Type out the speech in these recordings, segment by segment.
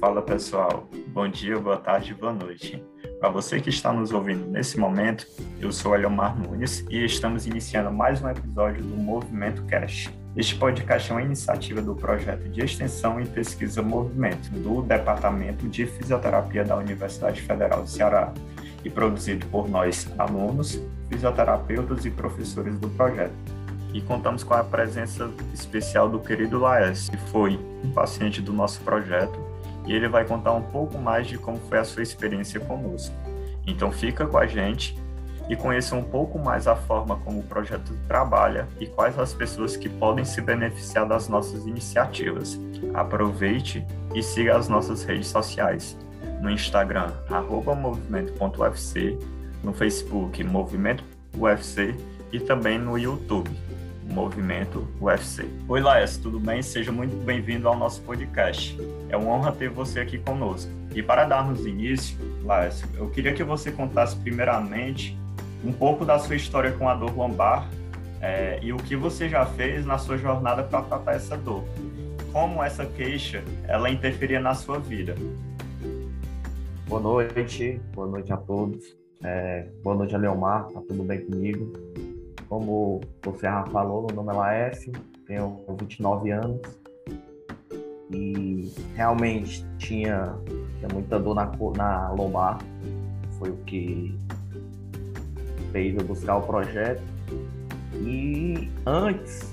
Fala pessoal, bom dia, boa tarde, boa noite. Para você que está nos ouvindo nesse momento, eu sou Eliomar Nunes e estamos iniciando mais um episódio do Movimento Cash. Este podcast é uma iniciativa do projeto de extensão e pesquisa Movimento do Departamento de Fisioterapia da Universidade Federal do Ceará e produzido por nós, alunos, fisioterapeutas e professores do projeto. E contamos com a presença especial do querido Laes, que foi um paciente do nosso projeto e ele vai contar um pouco mais de como foi a sua experiência conosco. Então fica com a gente e conheça um pouco mais a forma como o projeto trabalha e quais as pessoas que podem se beneficiar das nossas iniciativas. Aproveite e siga as nossas redes sociais. No Instagram, movimento.ufc, no Facebook, Movimento UFC e também no YouTube, Movimento UFC. Oi, Laes, tudo bem? Seja muito bem-vindo ao nosso podcast. É uma honra ter você aqui conosco. E para darmos início, Laes, eu queria que você contasse primeiramente um pouco da sua história com a dor lombar é, e o que você já fez na sua jornada para tratar essa dor. Como essa queixa ela interferia na sua vida? Boa noite, boa noite a todos. É, boa noite, Leomar, tá tudo bem comigo? Como você já falou, meu nome é Laércio, tenho 29 anos e realmente tinha, tinha muita dor na, na lombar, foi o que fez eu buscar o projeto. E antes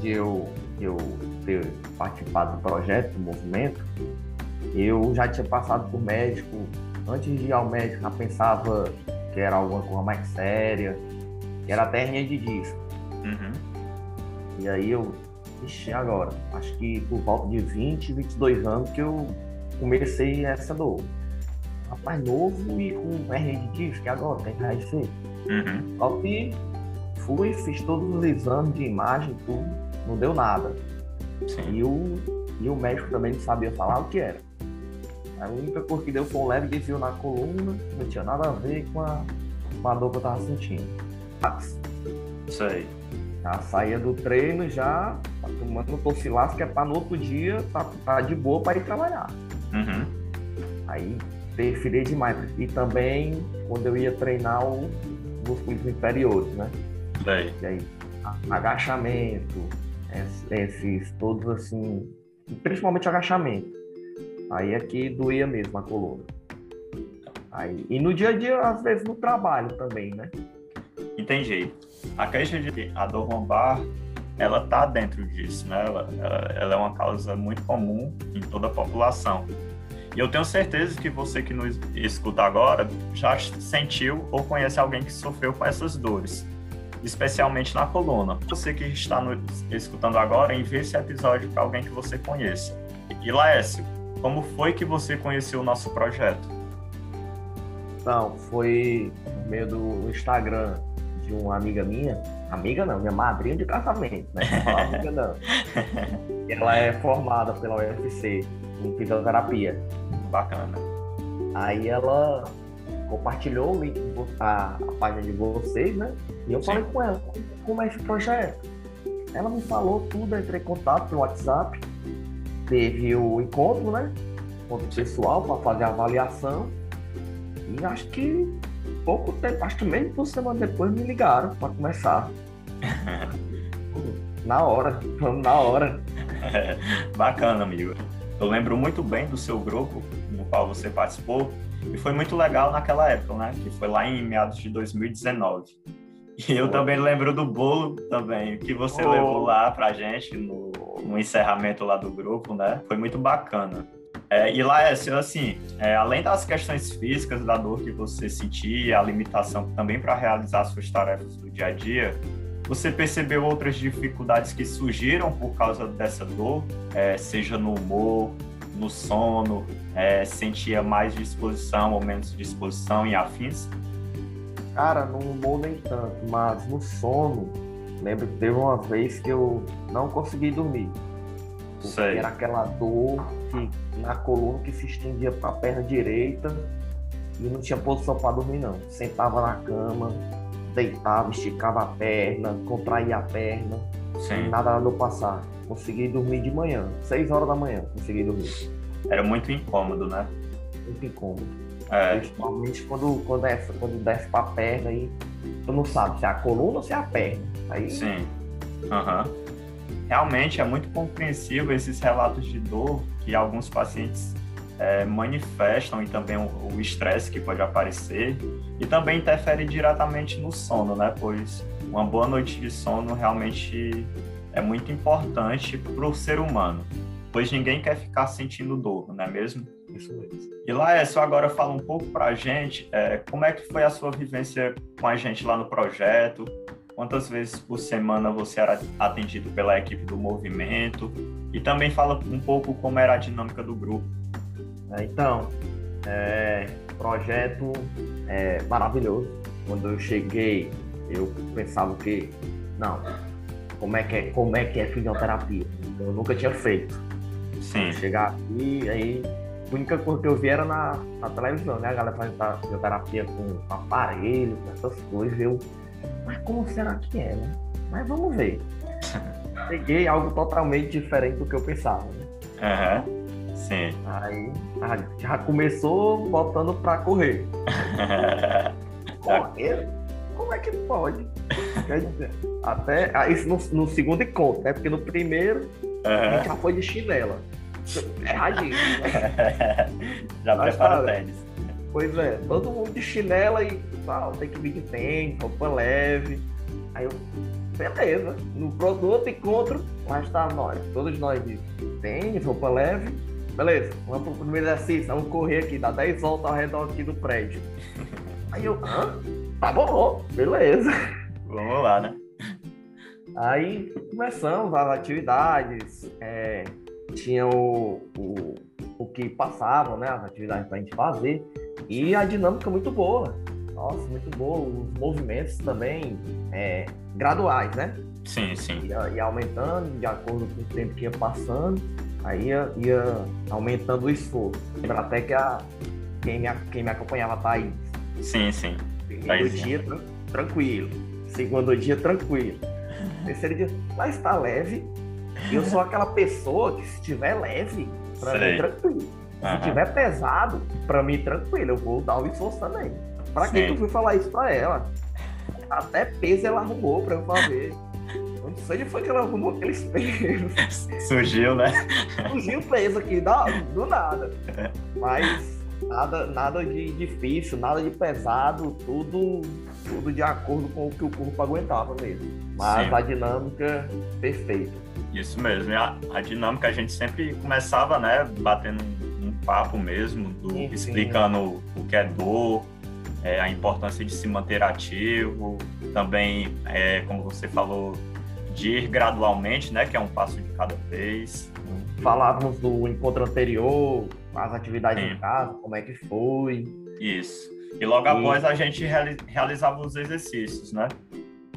de eu, de eu ter participado do projeto, do movimento, eu já tinha passado por médico. Antes de ir ao médico, já pensava que era alguma coisa mais séria, que era até hernia de disco. Uhum. E aí eu, ixi, agora, acho que por volta de 20, 22 anos que eu comecei essa dor. Rapaz novo e com hernia de disco, e agora tem que raio Uhum. Só que fui, fiz todos os exames de imagem, tudo, não deu nada. Sim. E o, e o médico também não sabia falar o que era. A única coisa que deu foi um leve desvio na coluna, não tinha nada a ver com a, com a dor que eu tava sentindo. Isso aí. Já saía do treino já tá tomando tocilaço, que é para no outro dia tá, tá de boa para ir trabalhar. Uhum. Aí interferia demais. E também quando eu ia treinar os músculos inferiores, né? Daí. E aí, agachamento, esses todos assim, principalmente agachamento. Aí aqui doía mesmo a coluna. Aí, e no dia a dia, às vezes no trabalho também, né? Entendi. A queixa de dor lombar, ela tá dentro disso, né? Ela, ela, ela, é uma causa muito comum em toda a população. E eu tenho certeza que você que nos escuta agora já sentiu ou conhece alguém que sofreu com essas dores, especialmente na coluna. Você que está nos escutando agora, envie esse episódio para alguém que você conheça. E Laércio, como foi que você conheceu o nosso projeto? Então, foi no meio do Instagram de uma amiga minha, amiga não, minha madrinha de casamento, né? Não amiga não. Ela é formada pela UFC em fisioterapia. Bacana. Aí ela compartilhou o link, a, a página de vocês, né? E eu Sim. falei com ela, como é esse projeto? Ela me falou tudo, entrei em contato pelo WhatsApp, teve o encontro, né? Encontro pessoal para fazer a avaliação. E acho que pouco tempo, acho que menos de uma semana depois me ligaram para começar. na hora, na hora. bacana, amigo. Eu lembro muito bem do seu grupo, no qual você participou, e foi muito legal naquela época, né? Que foi lá em meados de 2019. E eu oh. também lembro do bolo também, que você oh. levou lá pra gente no, no encerramento lá do grupo, né? Foi muito bacana. É, e lá, assim, é, além das questões físicas, da dor que você sentia, a limitação também para realizar suas tarefas do dia a dia, você percebeu outras dificuldades que surgiram por causa dessa dor, é, seja no humor, no sono, é, sentia mais disposição ou menos disposição em afins? Cara, no humor nem tanto, mas no sono, lembro que teve uma vez que eu não consegui dormir. Sei. Era aquela dor que, na coluna que se estendia para a perna direita e não tinha posição para dormir, não. Sentava na cama, deitava, esticava a perna, contraía a perna, Sim. e nada do passar. Consegui dormir de manhã, 6 horas da manhã, consegui dormir. era muito incômodo, né? Muito incômodo. É. Principalmente quando, quando, desce, quando desce pra perna aí, tu não sabe se é a coluna ou se é a perna. Aí... Sim. Uhum. Realmente é muito compreensível esses relatos de dor que alguns pacientes é, manifestam e também o estresse que pode aparecer e também interfere diretamente no sono, né? Pois uma boa noite de sono realmente é muito importante para o ser humano, pois ninguém quer ficar sentindo dor, não é mesmo? Isso mesmo. E Laércio, agora fala um pouco para a gente é, como é que foi a sua vivência com a gente lá no projeto, quantas vezes por semana você era atendido pela equipe do movimento e também fala um pouco como era a dinâmica do grupo. É, então, é, projeto é, maravilhoso. Quando eu cheguei, eu pensava que não, como é que é, como é que é fisioterapia? Eu nunca tinha feito. Sim. Chegar aqui, aí a única coisa que eu vi era na, na televisão, né? A galera fazendo fisioterapia com aparelho, com essas coisas. Eu, mas como será que é, né? Mas vamos ver. Peguei algo totalmente diferente do que eu pensava, né? Uhum. Sim. Aí já começou botando pra correr. correr? Como é que pode? Quer dizer, até ah, isso no, no, segundo encontro, né? Porque no primeiro uhum. a gente já foi de chinela. Erradinho. Né? já prepara o tênis. Pois é, todo mundo de chinela e tal, tem que vir de tênis, roupa leve. Aí eu, beleza. No, outro encontro, lá está nós, todos nós de tênis, roupa leve. Beleza, vamos pro primeiro exercício, vamos correr aqui, dá 10 voltas ao redor aqui do prédio. Aí eu, hã? Tá bom, beleza. Vamos lá, né? Aí começamos as atividades, é, tinha o, o, o que passavam, né? As atividades pra gente fazer. E a dinâmica muito boa. Nossa, muito boa. Os movimentos também é, graduais, né? Sim, sim. Ia, ia, aumentando de acordo com o tempo que ia passando. Aí ia, ia aumentando o esforço. Lembra até que a, quem, me, quem me acompanhava, a Thaís. Sim, sim. Primeiro dia, tranquilo. Segundo dia, tranquilo. Terceiro dia, mas está leve. Eu sou aquela pessoa que se tiver leve, para mim tranquilo. Se uhum. tiver pesado, para mim tranquilo. Eu vou dar o esforço também. Para que eu fui falar isso para ela? Até peso ela arrumou para eu fazer. Não sei onde foi que ela arrumou aqueles pesos. Surgiu, né? Surgiu peso aqui, do, do nada. Mas nada, nada de difícil, nada de pesado, tudo, tudo de acordo com o que o corpo aguentava mesmo. Mas Sim. a dinâmica perfeita. Isso mesmo. E a, a dinâmica a gente sempre começava, né, batendo um, um papo mesmo, do, sim, explicando sim. o que é dor, é, a importância de se manter ativo, também, é, como você falou, de ir gradualmente, né, que é um passo de cada vez. Falávamos do encontro anterior, as atividades Sim. em casa, como é que foi. Isso. E logo e... após a gente realizava os exercícios, né?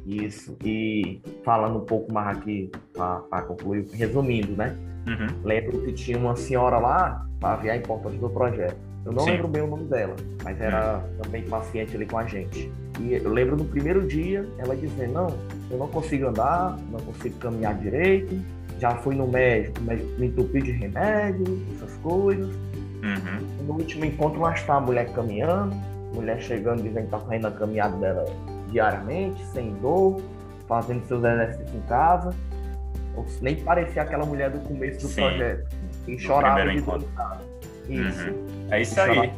Isso. E falando um pouco mais aqui, para concluir, resumindo, né? Uhum. Lembro que tinha uma senhora lá para ver a importância do projeto. Eu não Sim. lembro bem o nome dela, mas era uhum. também paciente ali com a gente. E eu lembro no primeiro dia ela dizendo: Não, eu não consigo andar, não consigo caminhar direito. Já fui no médico, médico me entupiu de remédio, essas coisas. Uhum. No último encontro, lá está a mulher caminhando, mulher chegando dizendo que está fazendo a caminhada dela diariamente, sem dor, fazendo seus exercícios em casa. Nem parecia aquela mulher do começo do Sim. projeto. E chorava de dor Isso. Uhum. É isso aí.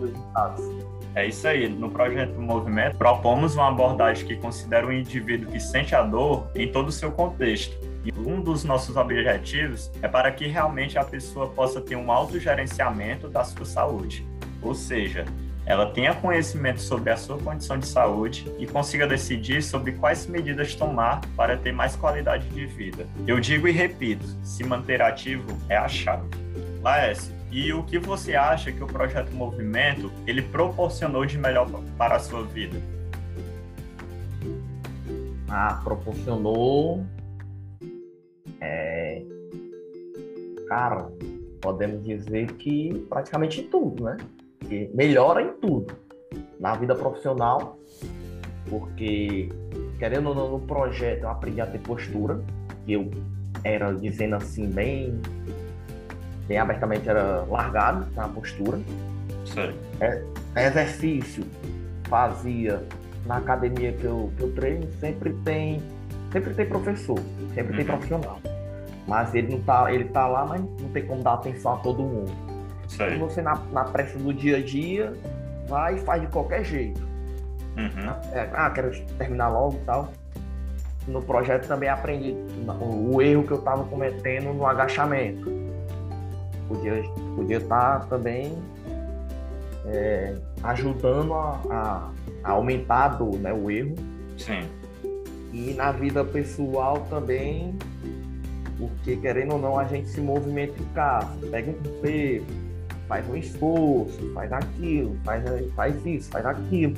É isso aí. No projeto Movimento, propomos uma abordagem que considera o indivíduo que sente a dor em todo o seu contexto e um dos nossos objetivos é para que realmente a pessoa possa ter um autogerenciamento da sua saúde, ou seja, ela tenha conhecimento sobre a sua condição de saúde e consiga decidir sobre quais medidas tomar para ter mais qualidade de vida. Eu digo e repito, se manter ativo é a chave. Laércio, e o que você acha que o projeto Movimento ele proporcionou de melhor para a sua vida? Ah, proporcionou é, cara, podemos dizer que praticamente tudo, né? Que melhora em tudo. Na vida profissional, porque, querendo ou não, no projeto eu aprendi a ter postura, que eu era dizendo assim, bem bem abertamente era largado na postura. É, exercício fazia na academia que eu, que eu treino, sempre tem, sempre tem professor, sempre uhum. tem profissional. Mas ele não tá, ele tá lá, mas não tem como dar atenção a todo mundo. Sei. E você na, na pressa do dia a dia vai e faz de qualquer jeito. Uhum. É, ah, quero terminar logo e tal. No projeto também aprendi o, o erro que eu estava cometendo no agachamento. Podia, podia estar tá também é, ajudando a, a, a, aumentar a dor, né, o erro. Sim. E na vida pessoal também, porque querendo ou não, a gente se movimenta em casa, pega um peso, faz um esforço, faz aquilo, faz, faz isso, faz aquilo.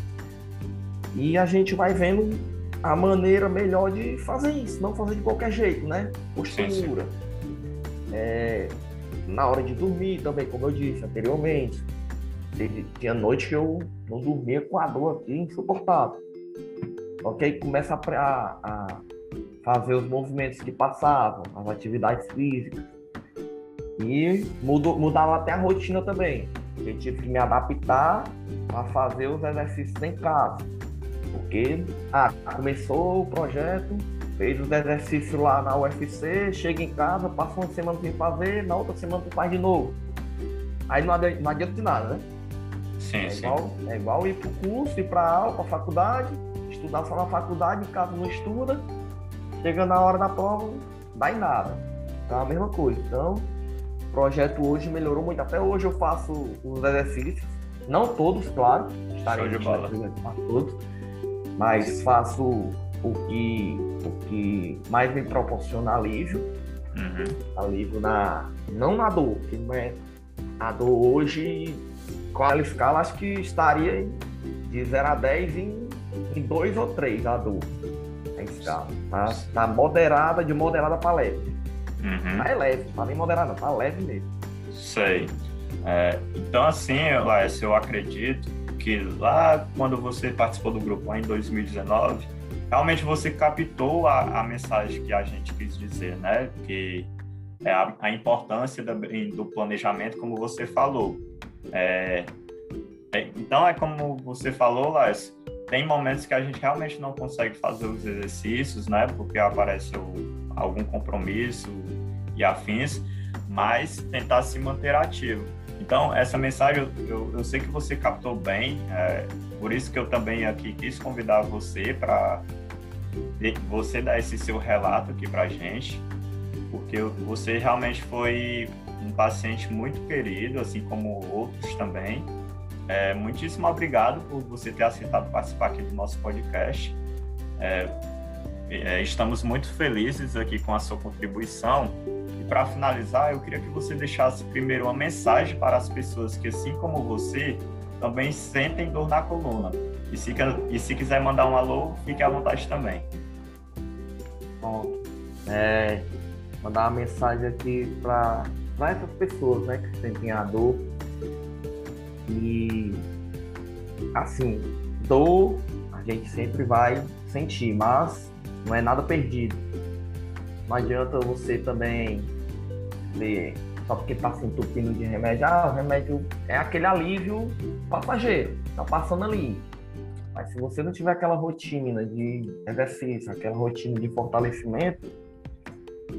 E a gente vai vendo a maneira melhor de fazer isso, não fazer de qualquer jeito, né? Postura. É, na hora de dormir também, como eu disse anteriormente. Tinha noite que eu não dormia com a dor aqui insuportável. Ok? Começa a, a fazer os movimentos que passavam, as atividades físicas. E mudou, mudava até a rotina também. Eu tive que me adaptar a fazer os exercícios em casa. Porque ah, começou o projeto, fez os exercícios lá na UFC, chega em casa, passa uma semana sem fazer, na outra semana tu faz de novo. Aí não adianta, não adianta de nada, né? Sim, é, sim. Igual, é igual ir pro curso, ir pra aula, pra faculdade, estudar só na faculdade, em casa não estuda, chega na hora da prova, dá em nada. Então é a mesma coisa. Então, projeto hoje melhorou muito. Até hoje eu faço os exercícios, não todos, claro, estarei de bola. todos, mas faço o que, o que mais me proporciona alívio. Uhum. Alívio na. Não na dor, que não é. A dor hoje qualificar, acho que estaria de 0 a 10 em, em 2 ou 3 a dor. A escala. Tá, tá moderada, de moderada para leve. Uhum. Tá é leve, tá nem moderada, não, tá leve mesmo. Sei. É, então, assim, Laércio, eu acredito que lá quando você participou do grupo lá em 2019, realmente você captou a, a mensagem que a gente quis dizer, né? Que é a, a importância da, do planejamento, como você falou. É, é, então, é como você falou, Lars, tem momentos que a gente realmente não consegue fazer os exercícios, né? Porque aparece algum compromisso e afins, mas tentar se manter ativo. Então, essa mensagem eu, eu sei que você captou bem, é, por isso que eu também aqui quis convidar você para você dar esse seu relato aqui para gente, porque você realmente foi um paciente muito querido, assim como outros também. É, muitíssimo obrigado por você ter aceitado participar aqui do nosso podcast. É, é, estamos muito felizes aqui com a sua contribuição. E para finalizar, eu queria que você deixasse primeiro uma mensagem para as pessoas que, assim como você, também sentem dor na coluna. E se, e se quiser mandar um alô, fique à vontade também. Bom, é, mandar uma mensagem aqui para essas pessoas né, que sentem a dor. E assim, dor a gente sempre vai sentir, mas não é nada perdido. Não adianta você também ver só porque está se entupindo de remédio, ah, o remédio é aquele alívio passageiro, tá passando ali. Mas se você não tiver aquela rotina de exercício, aquela rotina de fortalecimento,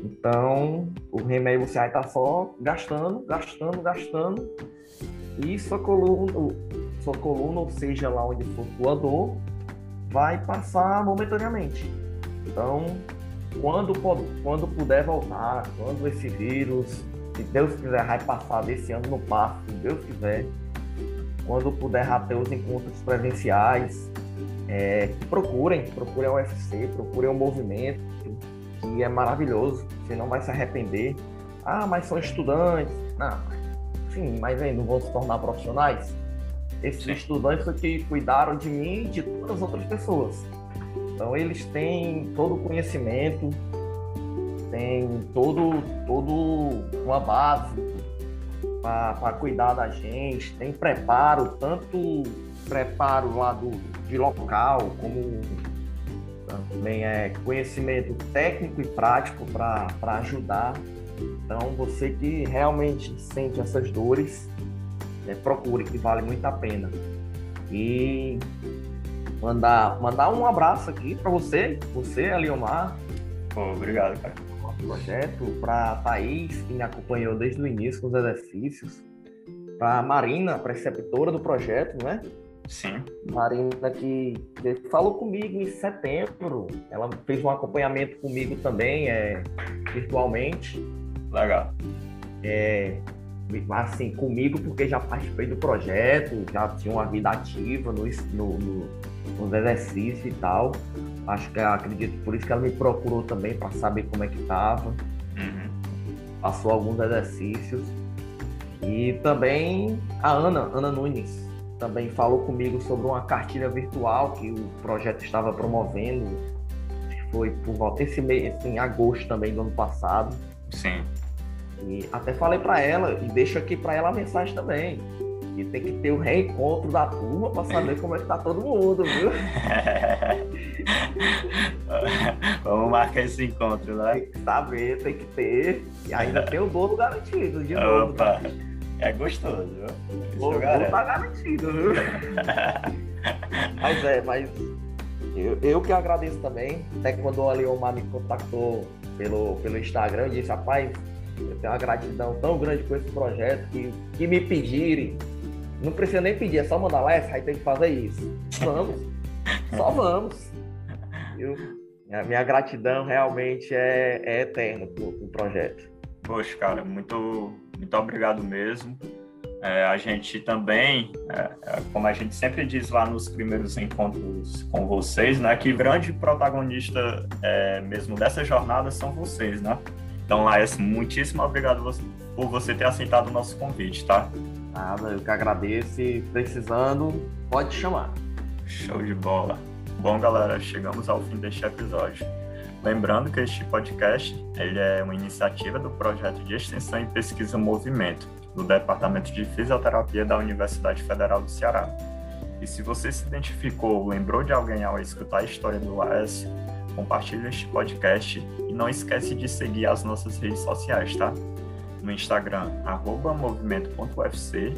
então, o remédio você vai estar só gastando, gastando, gastando, e sua coluna, sua coluna, ou seja, lá onde for sua dor, vai passar momentaneamente. Então, quando, quando puder voltar, quando esse vírus, se Deus quiser, vai passar desse ano no passo, se Deus quiser, quando puder ter os encontros presenciais, é, procurem, procurem o UFC, procurem o movimento, que é maravilhoso, você não vai se arrepender. Ah, mas são estudantes. Não, mas aí não vão se tornar profissionais? Esses sim. estudantes que cuidaram de mim e de todas as outras pessoas. Então eles têm todo o conhecimento, têm todo, todo uma base para cuidar da gente, tem preparo, tanto preparo lá do, de local, como também é conhecimento técnico e prático para ajudar. Então, você que realmente sente essas dores, é, procure, que vale muito a pena. E mandar, mandar um abraço aqui para você, você, Aliomar. Oh, obrigado, cara. Projeto, para Thaís, que me acompanhou desde o início com os exercícios, para Marina, preceptora do projeto, né? Sim. Marina que falou comigo em setembro. Ela fez um acompanhamento comigo também, é, virtualmente. Legal. É, assim, comigo porque já participei do projeto, já tinha uma vida ativa no, no, no, nos exercícios e tal. Acho que acredito por isso que ela me procurou também para saber como é que estava. Uhum. Passou alguns exercícios. E também a Ana, Ana Nunes, também falou comigo sobre uma cartilha virtual que o projeto estava promovendo. Foi por volta esse mês, em agosto também do ano passado. Sim. E até falei para ela, e deixo aqui para ela a mensagem também. E tem que ter o reencontro da turma para saber como é que tá todo mundo, viu? Vamos marcar esse encontro, né? Tem que saber, tem que ter. E ainda tem o bolo garantido, de novo. Opa, é gostoso, viu? O bolo tá garantido, viu? mas é, mas eu, eu que agradeço também. Até quando o Aliomar me contactou pelo, pelo Instagram, eu disse, rapaz, eu tenho uma gratidão tão grande com esse projeto que, que me pedirem. Não precisa nem pedir, é só mandar lá, aí tem que fazer isso. Vamos, só vamos. Eu, a minha gratidão realmente é, é eterna o projeto. Poxa, cara, muito, muito obrigado mesmo. É, a gente também, é, é, como a gente sempre diz lá nos primeiros encontros com vocês, né, que grande protagonista é, mesmo dessa jornada são vocês, né? Então, Laes, muitíssimo obrigado por você ter aceitado o nosso convite, tá? Nada, eu que agradeço e precisando, pode chamar. Show de bola. Bom, galera, chegamos ao fim deste episódio. Lembrando que este podcast ele é uma iniciativa do projeto de extensão e pesquisa Movimento, do Departamento de Fisioterapia da Universidade Federal do Ceará. E se você se identificou ou lembrou de alguém ao escutar a história do Laércio, compartilhe este podcast não esquece de seguir as nossas redes sociais, tá? No Instagram, arroba movimento.ufc,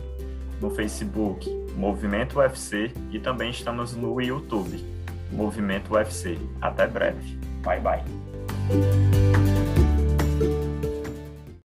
no Facebook, Movimento UFC e também estamos no YouTube, Movimento UFC. Até breve. Bye, bye.